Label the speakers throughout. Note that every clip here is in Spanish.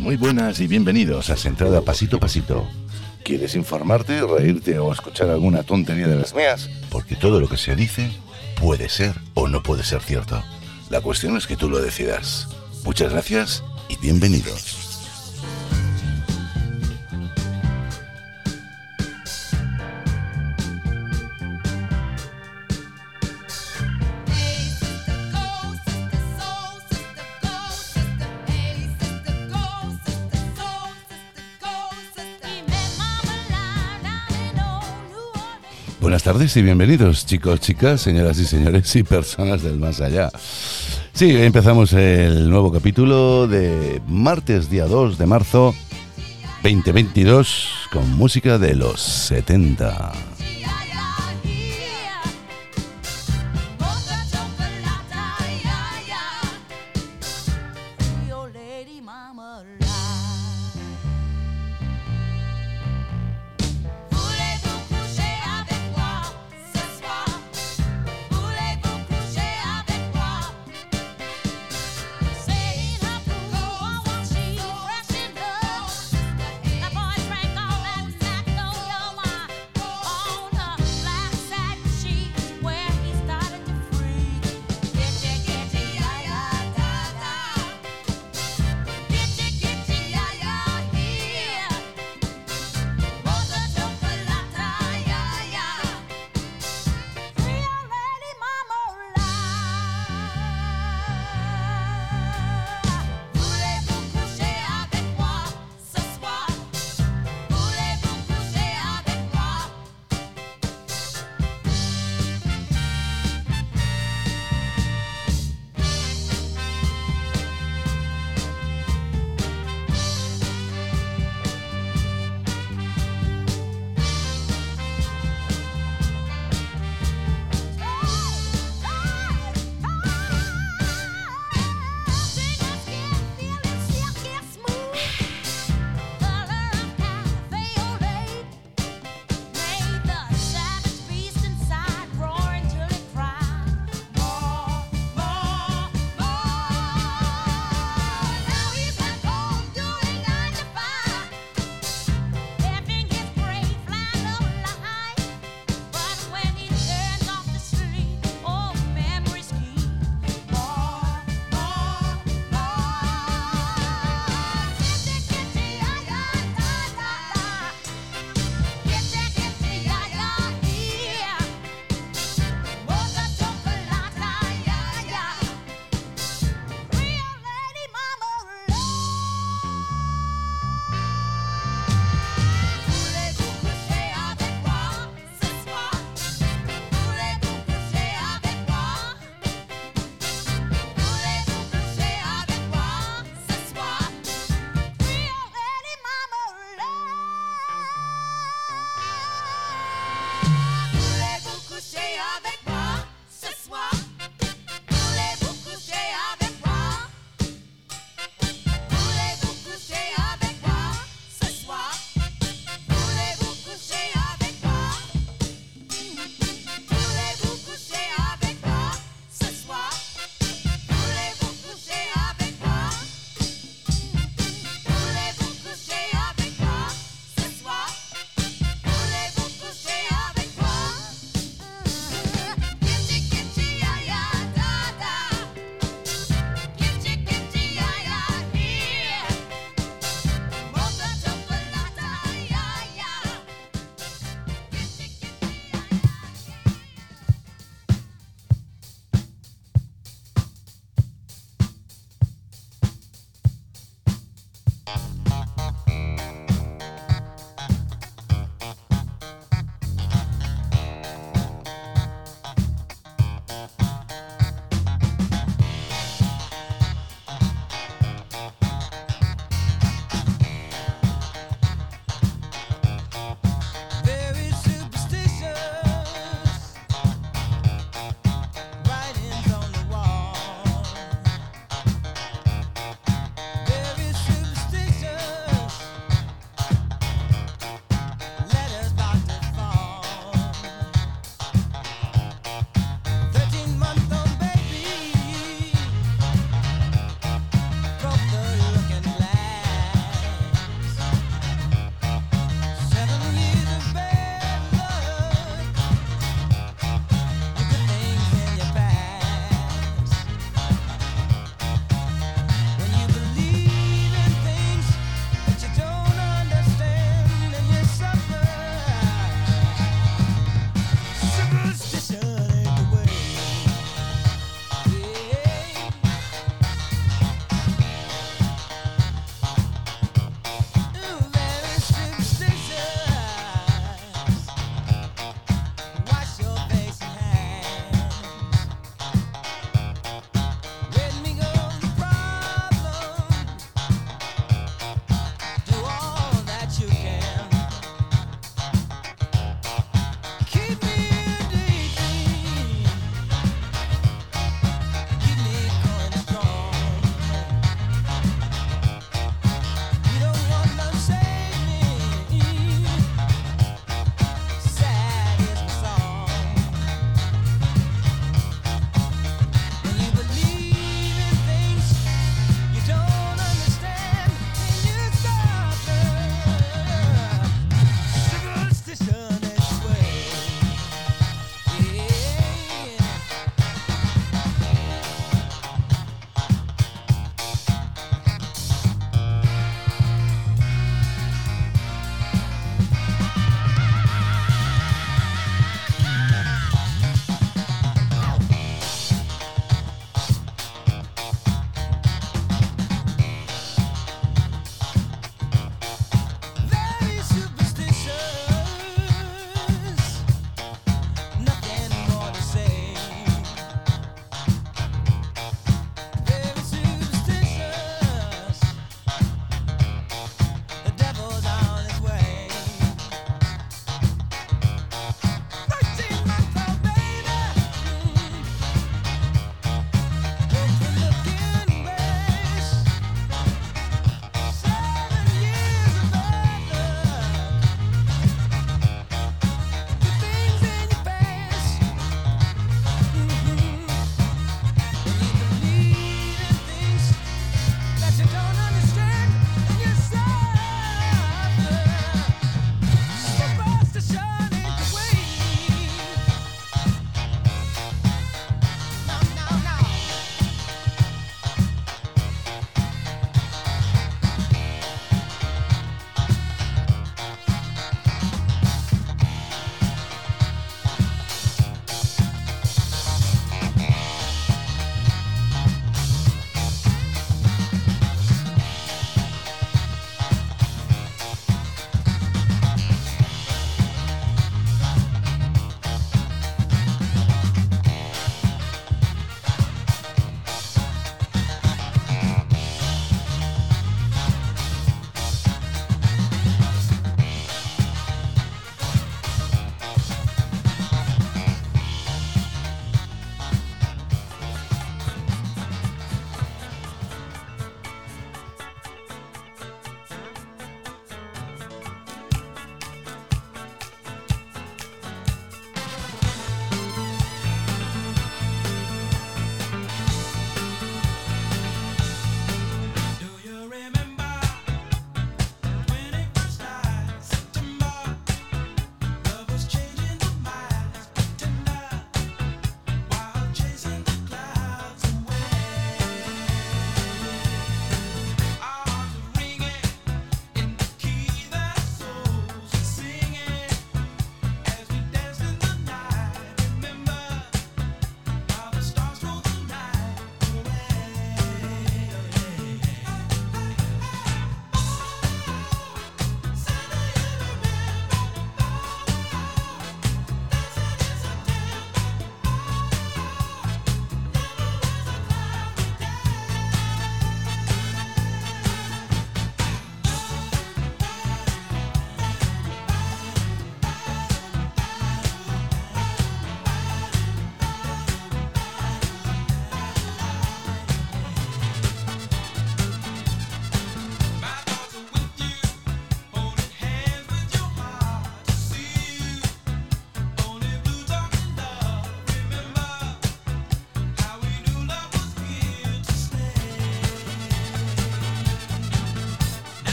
Speaker 1: Muy buenas y bienvenidos a Centrada Pasito a Pasito. ¿Quieres informarte, reírte o escuchar alguna tontería de las mías? Porque todo lo que se dice puede ser o no puede ser cierto. La cuestión es que tú lo decidas. Muchas gracias y bienvenidos. Buenas tardes y bienvenidos, chicos, chicas, señoras y señores y personas del más allá. Sí, empezamos el nuevo capítulo de martes, día 2 de marzo 2022, con música de los 70.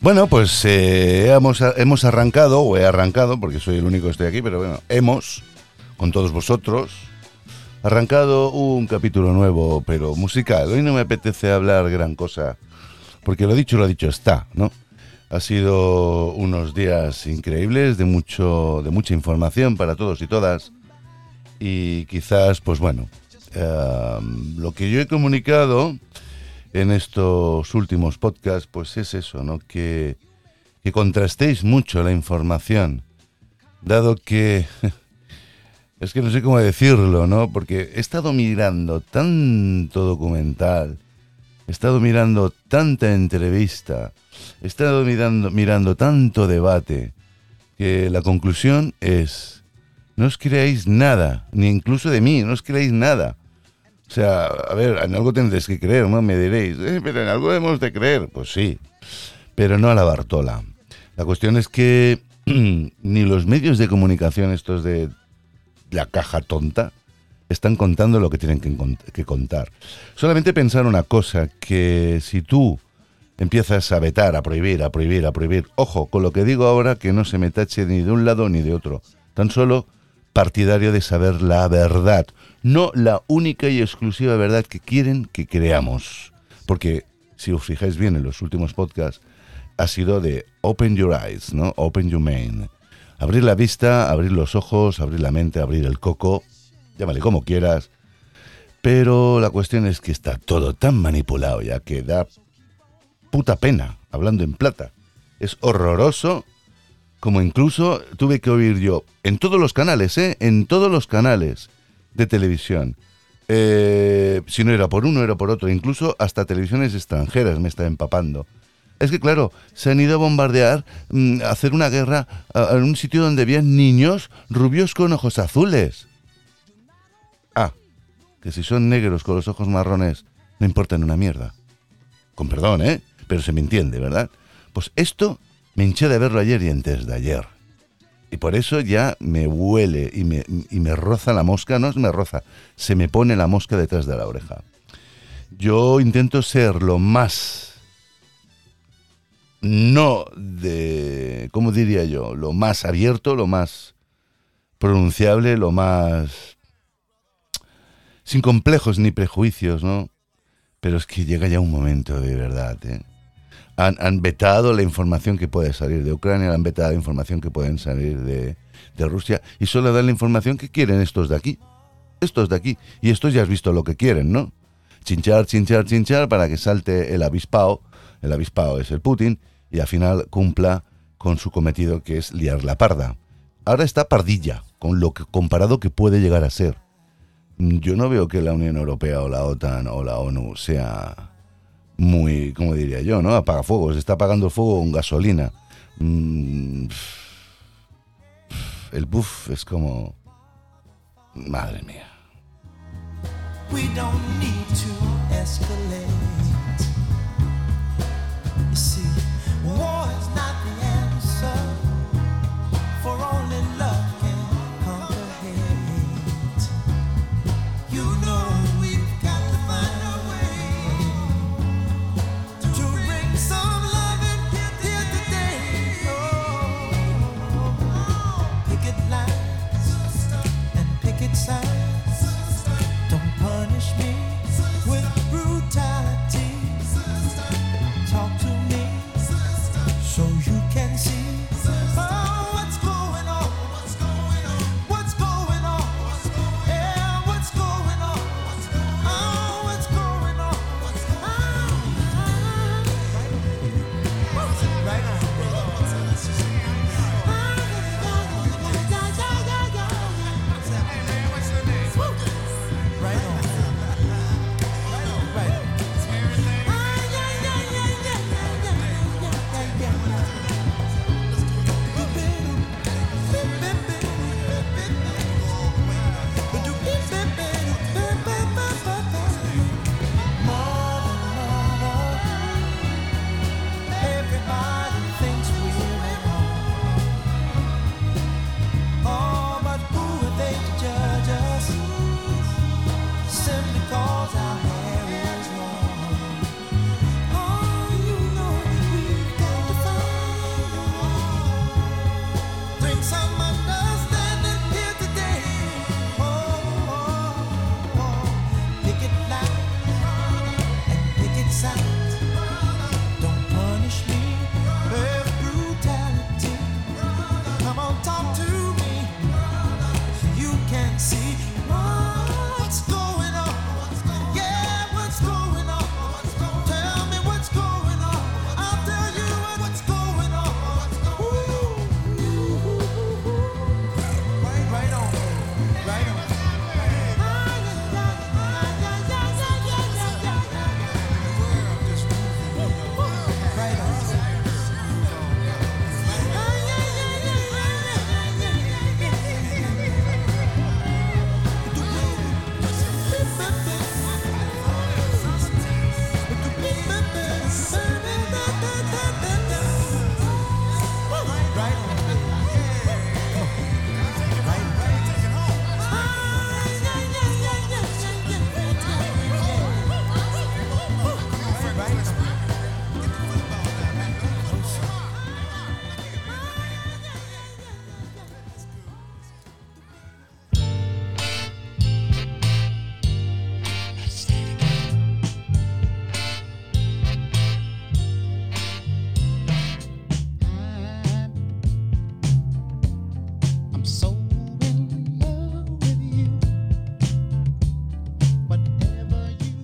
Speaker 2: Bueno, pues eh, hemos, hemos arrancado, o he arrancado, porque soy el único que estoy aquí, pero bueno, hemos, con todos vosotros, arrancado un capítulo nuevo, pero musical. Hoy no me apetece hablar gran cosa, porque lo dicho, lo dicho está, ¿no? Ha sido unos días increíbles de mucho, de mucha información para todos y todas. Y quizás, pues bueno, eh, lo que yo he comunicado en estos últimos podcasts, pues es eso, ¿no? Que, que contrastéis mucho la información, dado que... es que no sé cómo decirlo, ¿no? Porque he estado mirando tanto documental, he estado mirando tanta entrevista, he estado mirando, mirando tanto debate, que la conclusión es, no os creáis nada, ni incluso de mí, no os creáis nada. O sea, a ver, en algo tendréis que creer, ¿no? Me diréis, eh, pero en algo hemos de creer. Pues sí, pero no a la Bartola. La cuestión es que ni los medios de comunicación, estos de la caja tonta, están contando lo que tienen que, que contar. Solamente pensar una cosa, que si tú empiezas a vetar, a prohibir, a prohibir, a prohibir, ojo, con lo que digo ahora, que no se me tache ni de un lado ni de otro. Tan solo partidario de saber la verdad, no la única y exclusiva verdad que quieren que creamos. Porque si os fijáis bien en los últimos podcasts, ha sido de open your eyes, ¿no? Open your mind. Abrir la vista, abrir los ojos, abrir la mente, abrir el coco, llámale como quieras. Pero la cuestión es que está todo tan manipulado ya que da puta pena, hablando en plata. Es horroroso como incluso tuve que oír yo en todos los canales, ¿eh? En todos los canales de televisión. Eh, si no era por uno, era por otro. Incluso hasta televisiones extranjeras me está empapando. Es que, claro, se han ido a bombardear, mm, a hacer una guerra en un sitio donde había niños rubios con ojos azules. Ah, que si son negros con los ojos marrones, no importan una mierda. Con perdón, ¿eh? Pero se me entiende, ¿verdad? Pues esto me hinché de verlo ayer y antes de ayer. Y por eso ya me huele y me, y me roza la mosca, no me roza, se me pone la mosca detrás de la oreja. Yo intento ser lo más, no de, ¿cómo diría yo? Lo más abierto, lo más pronunciable, lo más sin complejos ni prejuicios, ¿no? Pero es que llega ya un momento de verdad, ¿eh? Han, vetado la información que puede salir de Ucrania, han vetado la información que pueden salir de, Rusia y solo dan la información que quieren estos de aquí. Estos de aquí. Y estos ya has visto lo que quieren, ¿no? Chinchar, chinchar, chinchar para que salte el avispao. El avispao es el Putin y al final cumpla con su cometido que es liar la parda. Ahora está pardilla con lo que comparado que puede llegar a ser. Yo no veo que la Unión Europea o la OTAN o la ONU sea muy, como diría yo, ¿no? Apaga fuego, se está apagando el fuego con gasolina. Mm, el buff es como... Madre mía.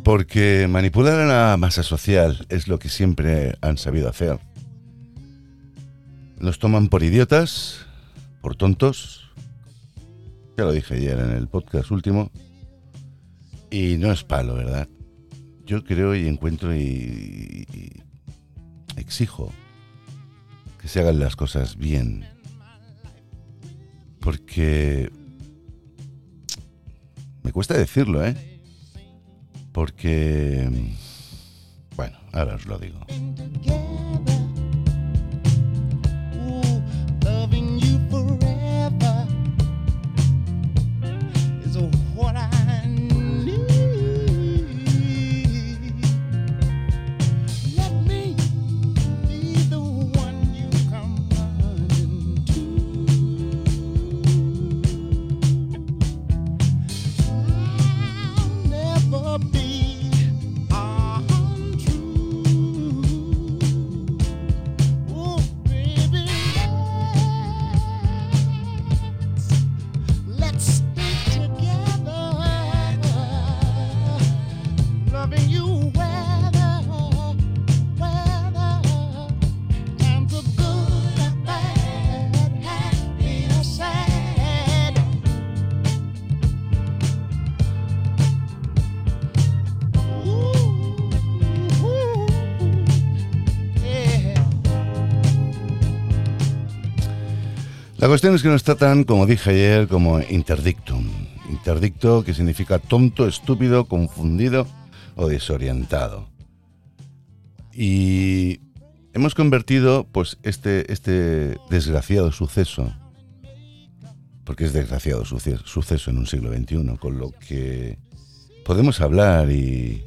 Speaker 2: Porque manipular a la masa social es lo que siempre han sabido hacer. Nos toman por idiotas, por tontos. Ya lo dije ayer en el podcast último. Y no es palo, ¿verdad? Yo creo y encuentro y, y exijo que se hagan las cosas bien. Porque me cuesta decirlo, ¿eh? Porque... Bueno, ahora os lo digo. La cuestión es que nos tratan, como dije ayer, como interdictum. Interdicto que significa tonto, estúpido, confundido o desorientado. Y hemos convertido pues este, este desgraciado suceso, porque es desgraciado suceso en un siglo XXI, con lo que podemos hablar y,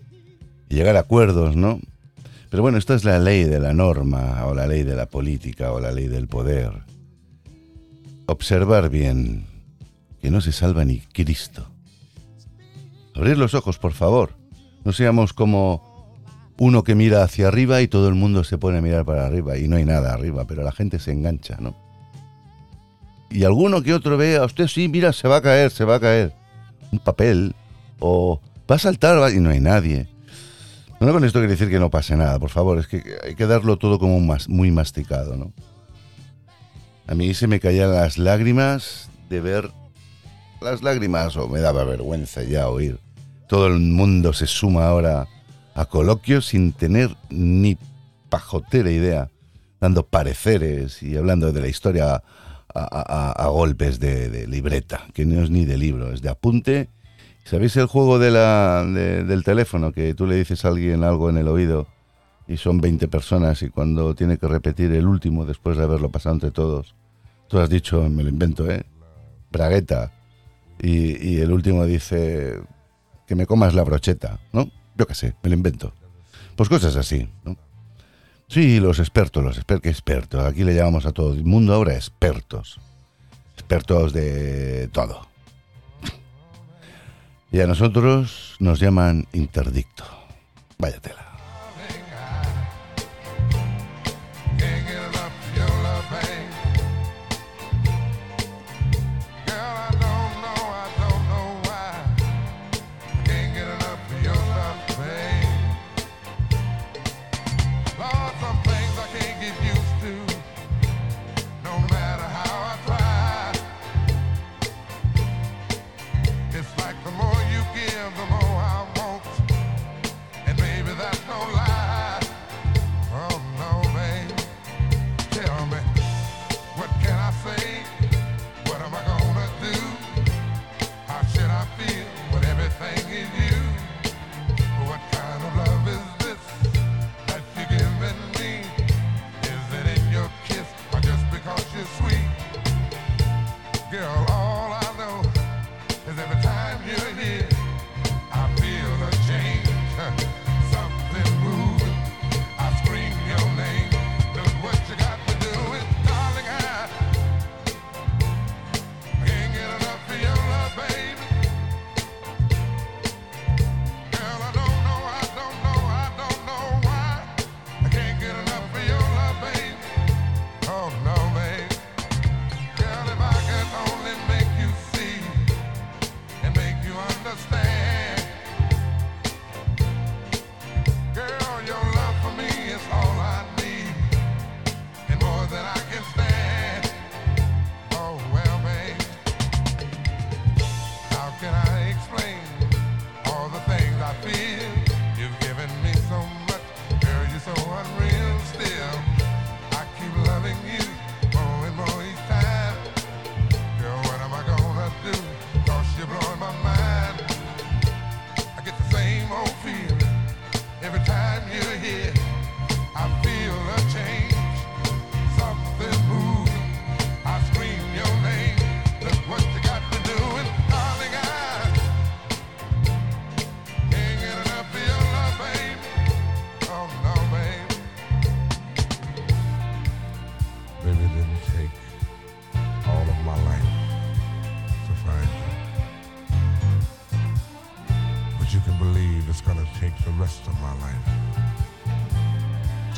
Speaker 2: y llegar a acuerdos, ¿no? Pero bueno, esta es la ley de la norma, o la ley de la política, o la ley del poder observar bien, que no se salva ni Cristo. Abrir los ojos, por favor. No seamos como uno que mira hacia arriba y todo el mundo se pone a mirar para arriba y no hay nada arriba, pero la gente se engancha, ¿no? Y alguno que otro ve a usted, sí, mira, se va a caer, se va a caer. Un papel o va a saltar y no hay nadie. No con esto quiere decir que no pase nada, por favor, es que hay que darlo todo como muy masticado, ¿no? A mí se me caían las lágrimas de ver las lágrimas, o me daba vergüenza ya oír. Todo el mundo se suma ahora a coloquios sin tener ni pajotera idea, dando pareceres y hablando de la historia a, golpes de, libreta, que no es ni de libro, es de apunte. ¿Sabéis el juego de la, del teléfono? Que tú le dices a alguien algo en el oído y son 20 personas y cuando tiene que repetir el último después de haberlo pasado entre todos, Tú has dicho, me lo invento, ¿eh? Bragueta. Y, el último dice que me comas la brocheta, ¿no? Yo qué sé, me lo invento. Pues cosas así, ¿no? Sí, los expertos, los expertos, ¿qué expertos? Aquí le llamamos a todo el mundo ahora expertos. Expertos de todo. Y a nosotros nos llaman interdicto. Váyatela.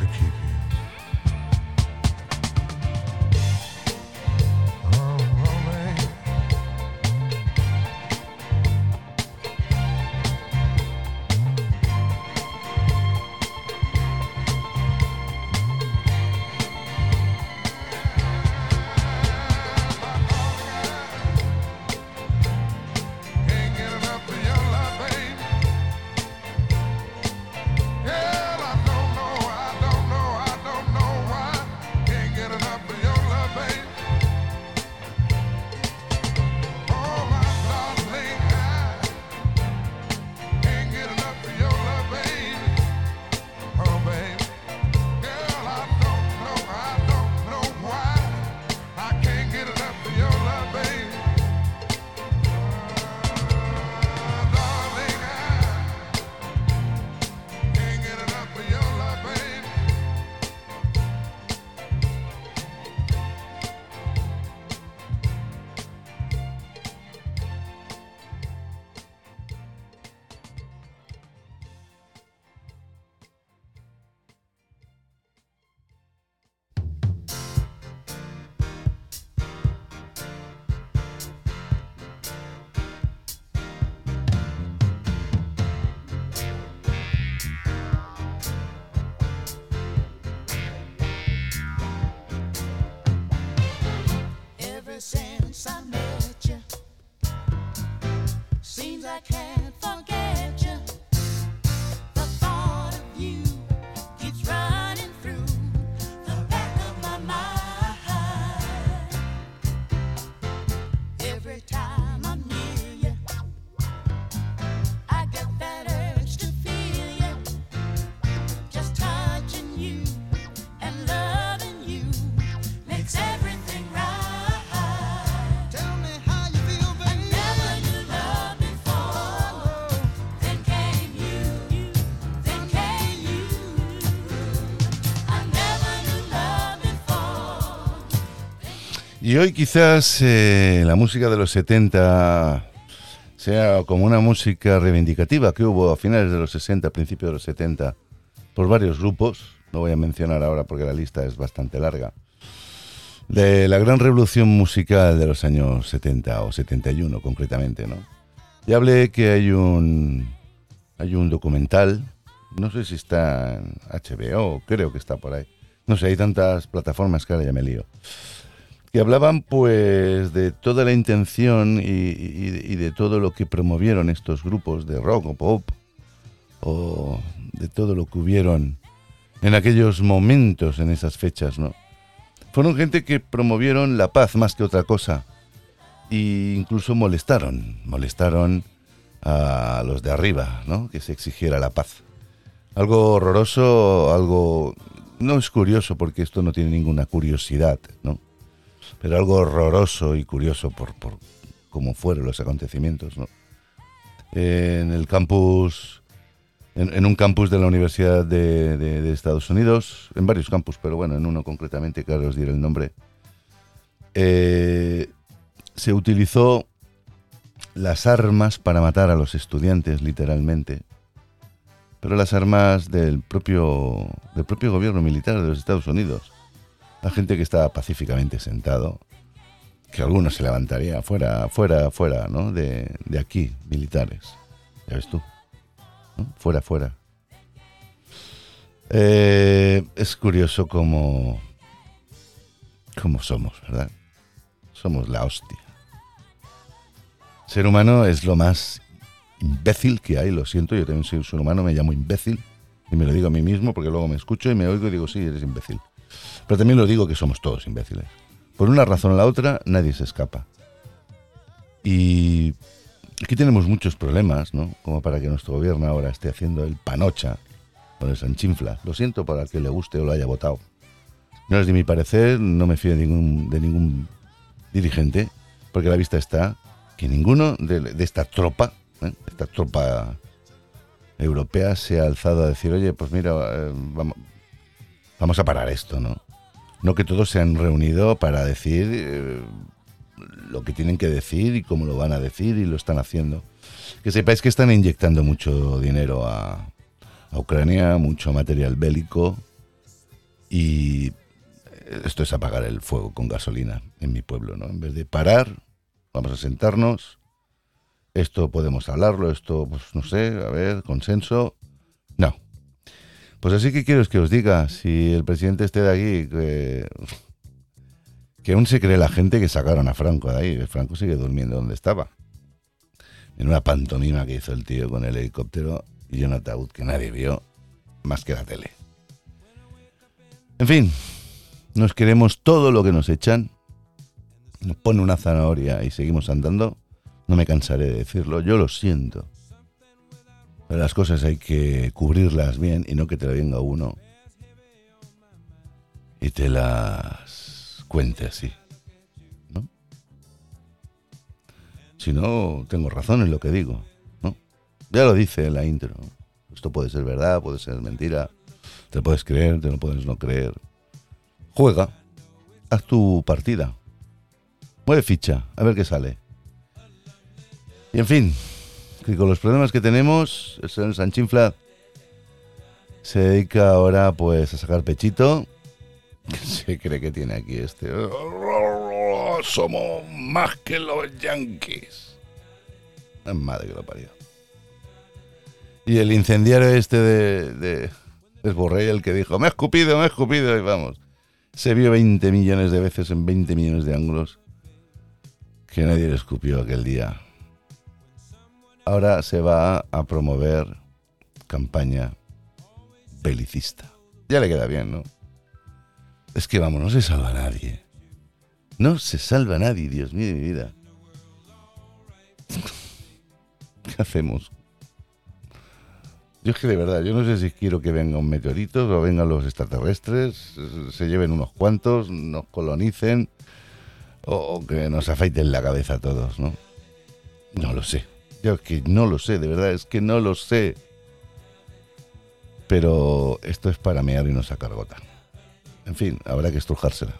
Speaker 1: To keep you.
Speaker 2: Y hoy quizás eh, la música de los 70 sea como una música reivindicativa que hubo a finales de los 60, principios de los 70, por varios grupos, no voy a mencionar ahora porque la lista es bastante larga, de la gran revolución musical de los años 70 o 71 concretamente, ¿no? Ya hablé que hay un, hay un documental, no sé si está en HBO, creo que está por ahí. No sé, hay tantas plataformas que ahora ya me lío que hablaban pues de toda la intención y, y- de todo lo que promovieron estos grupos de rock o pop o de todo lo que hubieron en aquellos momentos, en esas fechas, ¿no? Fueron gente que promovieron la paz más que otra cosa e incluso molestaron, molestaron a los de arriba, ¿no? Que se exigiera la paz. Algo horroroso, algo... No es curioso porque esto no tiene ninguna curiosidad, ¿no? Pero algo horroroso y curioso por, por cómo fueron los acontecimientos. En el campus, en, un campus de la Universidad de Estados Unidos, en varios campus, pero bueno, en uno concretamente, que ahora os diré el nombre, eh, se utilizó las armas para matar a los estudiantes, literalmente, pero las armas del propio, del propio gobierno militar de los Estados Unidos la gente que estaba pacíficamente sentado, que alguno se levantaría fuera, fuera, fuera, ¿no? De, de aquí, militares. Ya ves tú. Fuera, fuera. Eh, es curioso cómo, cómo somos, ¿verdad? Somos la hostia. Ser humano es lo más imbécil que hay, lo siento, yo también soy un ser humano, me llamo imbécil y me lo digo a mí mismo porque luego me escucho y me oigo y digo, sí, eres imbécil. Pero también lo digo que somos todos imbéciles. Por una razón o la otra, nadie se escapa. Y aquí tenemos muchos problemas, ¿no? Como para que nuestro gobierno ahora esté haciendo el panocha con el sanchinfla. Lo siento para el que le guste o lo haya votado. No es de mi parecer, no me fío de ningún, de ningún dirigente, porque la vista está que ninguno de, de esta tropa, ¿eh? esta tropa europea, se ha alzado a decir, oye, pues mira, eh, vamos, vamos a parar esto, ¿no? No que todos se han reunido para decir eh, lo que tienen que decir y cómo lo van a decir y lo están haciendo. Que sepáis que están inyectando mucho dinero a, Ucrania, mucho material bélico y esto es apagar el fuego con gasolina en mi pueblo, ¿no? En vez de parar, vamos a sentarnos, esto podemos hablarlo, esto, pues no sé, a ver, consenso. Pues así que quiero que os diga, si el presidente esté de aquí, que, que aún se cree la gente que sacaron a Franco de ahí, Franco sigue durmiendo donde estaba. En una pantomima que hizo el tío con el helicóptero y un ataúd que nadie vio, más que la tele. En fin, nos queremos todo lo que nos echan, nos pone una zanahoria y seguimos andando. No me cansaré de decirlo, yo lo siento. Las cosas hay que cubrirlas bien y no que te la venga uno y te las cuente así. ¿no? Si no, tengo razón en lo que digo. ¿no? Ya lo dice en la intro. Esto puede ser verdad, puede ser mentira. Te puedes creer, te lo puedes no creer. Juega, haz tu partida. Mueve ficha, a ver qué sale. Y en fin, que con los problemas que tenemos, el señor Sanchinfla se dedica ahora pues a sacar pechito. Se cree que tiene aquí este. Somos más que los yankees. La Madre que lo parió. Y el incendiario este de, de es Borrell el que dijo, me ha escupido, me ha escupido, y vamos. Se vio 20 millones de veces en 20 millones de ángulos que nadie le escupió aquel día. Ahora se va a promover campaña belicista. Ya le queda bien, ¿no? Es que vamos, no se salva nadie. No se salva nadie, Dios mío de mi vida. ¿Qué hacemos? Yo es que de verdad, yo no sé si quiero que venga un meteorito o vengan los extraterrestres, se lleven unos cuantos, nos colonicen o que nos afeiten la cabeza a todos, ¿no? No lo sé. Yo que no lo sé, de verdad, es que no lo sé. Pero esto es para mear y no sacar gota. En fin, habrá que estrujársela.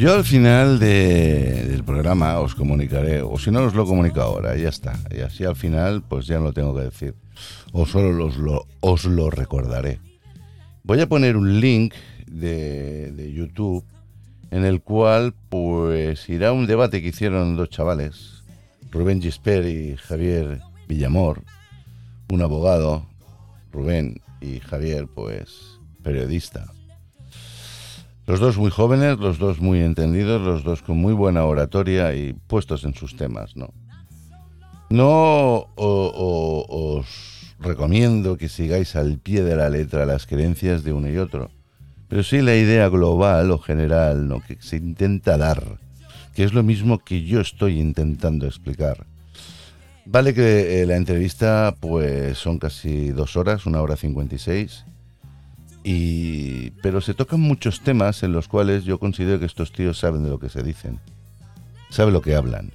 Speaker 2: Yo al final de- del programa os comunicaré, o si no os lo comunico ahora, ya está. Y así al final, pues ya no lo tengo que decir. O solo los lo- os lo recordaré. Voy a poner un link de, de YouTube en el cual pues irá un debate que hicieron dos chavales, Rubén Gisper y Javier Villamor, un abogado Rubén y Javier, pues periodista. Los dos muy jóvenes, los dos muy entendidos, los dos con muy buena oratoria y puestos en sus temas, ¿no? No os recomiendo que sigáis al pie de la letra las creencias de uno y otro, pero sí la idea global o general, ¿no? Que se intenta dar, que es lo mismo que yo estoy intentando explicar. Vale que eh, la entrevista pues son casi dos horas, una hora cincuenta y seis, y pero se tocan muchos temas en los cuales yo considero que estos tíos saben de lo que se dicen, saben lo que hablan.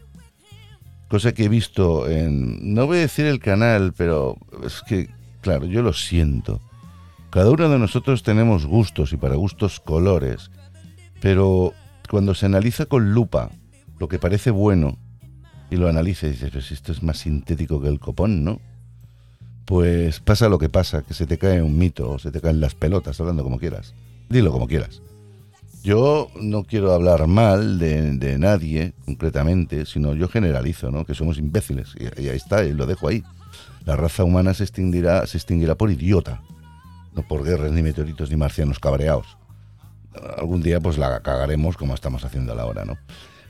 Speaker 2: Cosa que he visto en, no voy a decir el canal, pero es que, claro, yo lo siento. Cada uno de nosotros tenemos gustos y para gustos colores, pero cuando se analiza con lupa lo que parece bueno y lo analiza y dices, si esto es más sintético que el copón, ¿no? Pues pasa lo que pasa, que se te cae un mito o se te caen las pelotas, hablando como quieras. Dilo como quieras. Yo no quiero hablar mal de, nadie concretamente, sino yo generalizo, ¿no? Que somos imbéciles. Y, ahí está, y lo dejo ahí. La raza humana se extinguirá, se extinguirá por idiota, no por guerras, ni meteoritos, ni marcianos cabreados. Algún día pues la cagaremos como estamos haciendo ahora, ¿no?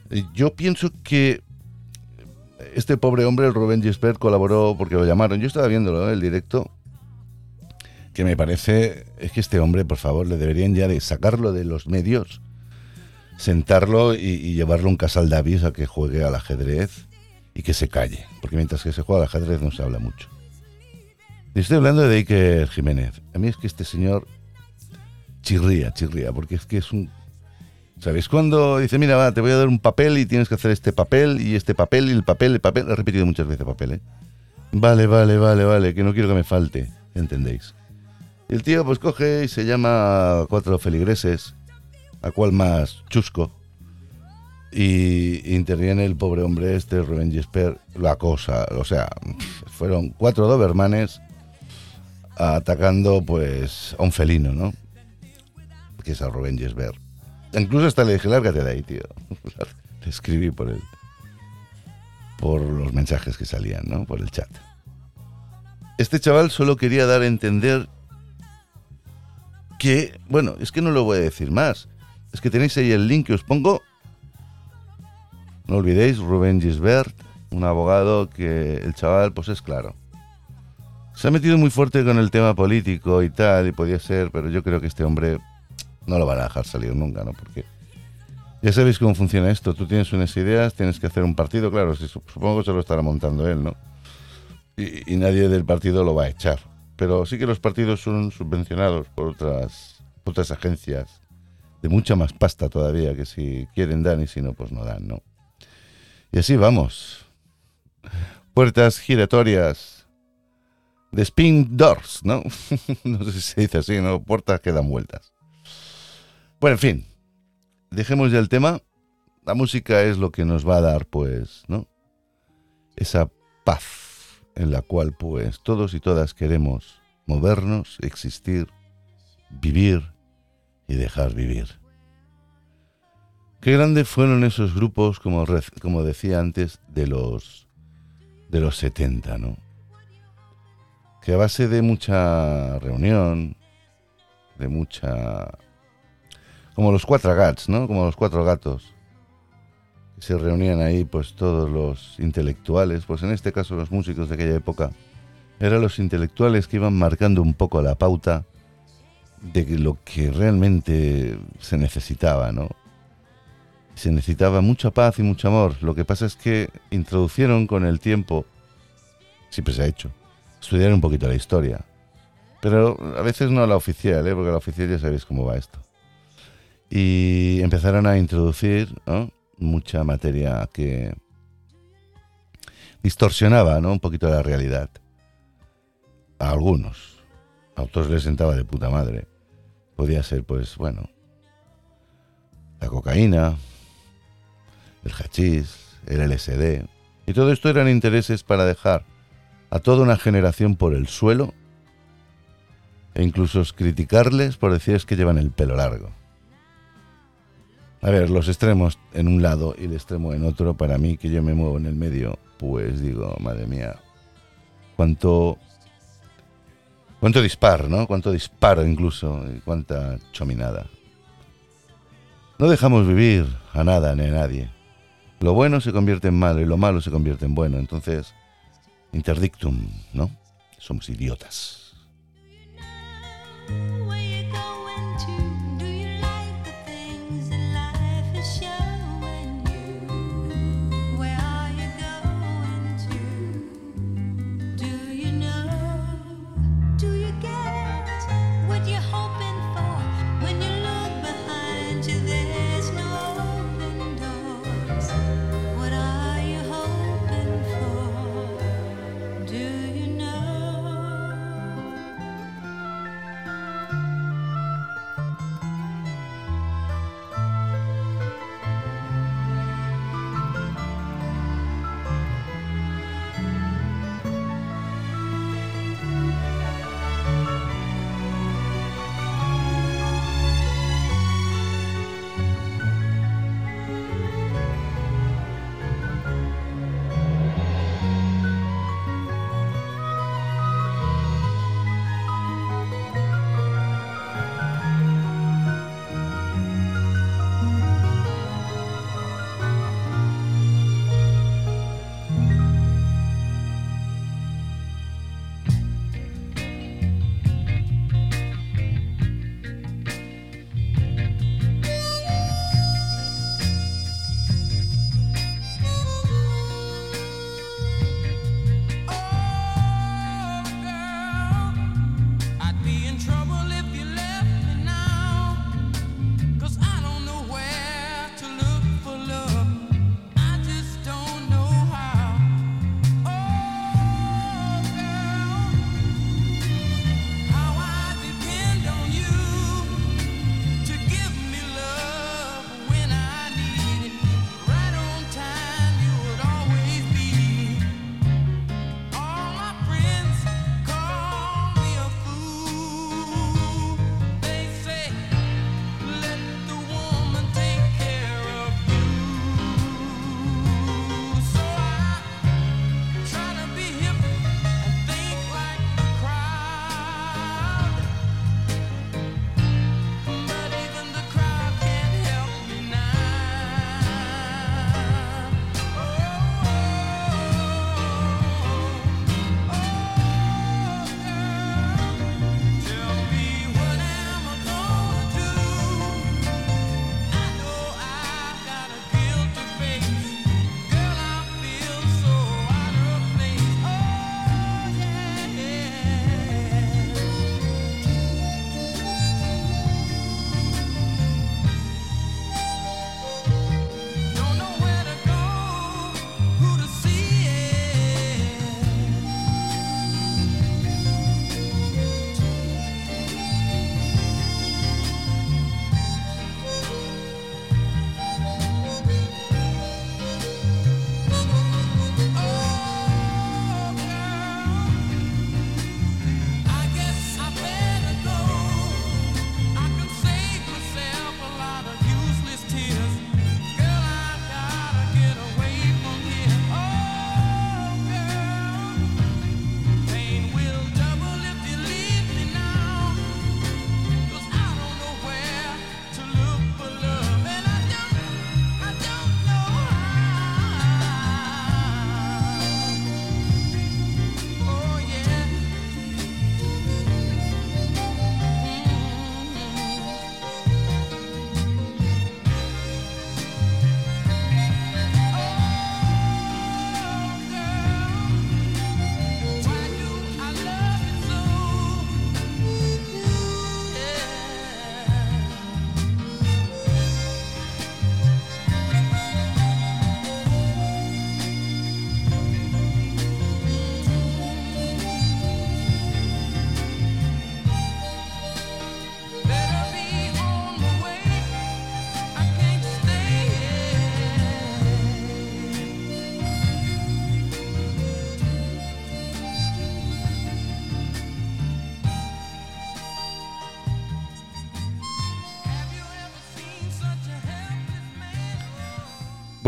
Speaker 2: Eh, Yo pienso que este pobre hombre, el Rubén Gisbert, colaboró porque lo llamaron. Yo estaba viéndolo, ¿eh? el directo, que me parece, es que este hombre, por favor, le deberían ya de sacarlo de los medios, sentarlo y, llevarlo a un casal Davis a que juegue al ajedrez y que se calle, porque mientras que se juega al ajedrez no se habla mucho. Estoy hablando de Iker Jiménez. A mí es que este señor chirría, chirría, porque es que es un... ¿Sabéis cuando dice, mira, va, te voy a dar un papel y tienes que hacer este papel y este papel y el papel, el papel? He repetido muchas veces papel, ¿eh? Vale, vale, vale, vale, que no quiero que me falte, ¿entendéis? El tío pues coge y se llama a cuatro feligreses, a cual más chusco, y interviene el pobre hombre este, Rubén Gisper, la cosa, o sea, fueron cuatro dobermanes atacando pues a un felino, ¿no? Que es a Rubén Gisbert. Incluso hasta le dije, lárgate de ahí, tío. Le escribí por el, por los mensajes que salían, ¿no? Por el chat. Este chaval solo quería dar a entender que, bueno, es que no lo voy a decir más. Es que tenéis ahí el link que os pongo. No olvidéis, Rubén Gisbert, un abogado que el chaval, pues es claro. Se ha metido muy fuerte con el tema político y tal, y podía ser, pero yo creo que este hombre no lo van a dejar salir nunca, ¿no? Porque ya sabéis cómo funciona esto. Tú tienes unas ideas, tienes que hacer un partido, claro, si, supongo que se lo estará montando él, ¿no? Y, nadie del partido lo va a echar. Pero sí que los partidos son subvencionados por otras, otras agencias de mucha más pasta todavía, que si quieren dan y si no, pues no dan, ¿no? Y así vamos. Puertas giratorias de spin doors, ¿no? no sé si se dice así, ¿no? Puertas que dan vueltas. Bueno, en fin, dejemos ya el tema. La música es lo que nos va a dar, pues, ¿no? Esa paz en la cual, pues, todos y todas queremos movernos, existir, vivir y dejar vivir. Qué grandes fueron esos grupos, como, como decía antes, de los, de los 70, ¿no? Que a base de mucha reunión, de mucha como los cuatro gats, ¿no? Como los cuatro gatos. Se reunían ahí, pues todos los intelectuales, pues en este caso los músicos de aquella época, eran los intelectuales que iban marcando un poco la pauta de lo que realmente se necesitaba, ¿no? Se necesitaba mucha paz y mucho amor. Lo que pasa es que introducieron con el tiempo, siempre se ha hecho, estudiar un poquito la historia. Pero a veces no la oficial, ¿eh? porque la oficial ya sabéis cómo va esto y empezaron a introducir mucha materia que distorsionaba ¿no? un poquito la realidad. A algunos. A otros les sentaba de puta madre. Podía ser, pues, bueno, la cocaína, el hachís, el LSD. Y todo esto eran intereses para dejar a toda una generación por el suelo e incluso criticarles por decir es que llevan el pelo largo. A ver, los extremos en un lado y el extremo en otro, para mí que yo me muevo en el medio, pues digo, madre mía, cuánto,
Speaker 3: cuánto dispar, ¿no? Cuánto disparo incluso, y cuánta chominada. No dejamos vivir a nada ni a nadie. Lo bueno se convierte en malo y lo malo se convierte en bueno. Entonces, interdictum, ¿no? Somos idiotas.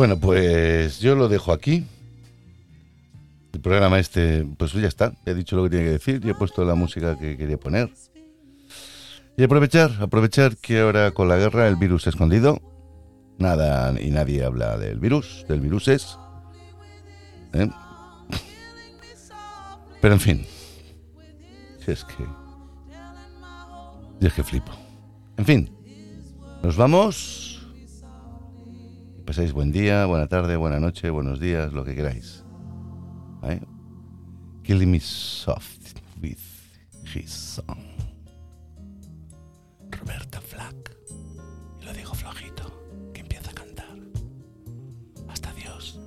Speaker 3: Bueno, pues yo lo dejo aquí.
Speaker 2: El programa este, pues ya está. He dicho lo que tiene que decir y he puesto la música que quería poner. Y aprovechar, aprovechar que ahora con la guerra el virus escondido. Nada y nadie habla del virus, del virus es. ¿eh? Pero en fin. Si es que. Si es que flipo. En fin. Nos vamos. Que Pasáis buen día, buena tarde, buena noche, buenos días, lo que queráis. ¿Eh? Killing me soft with his song. Roberta Flack. Y lo digo flojito, que empieza a cantar. Hasta Dios.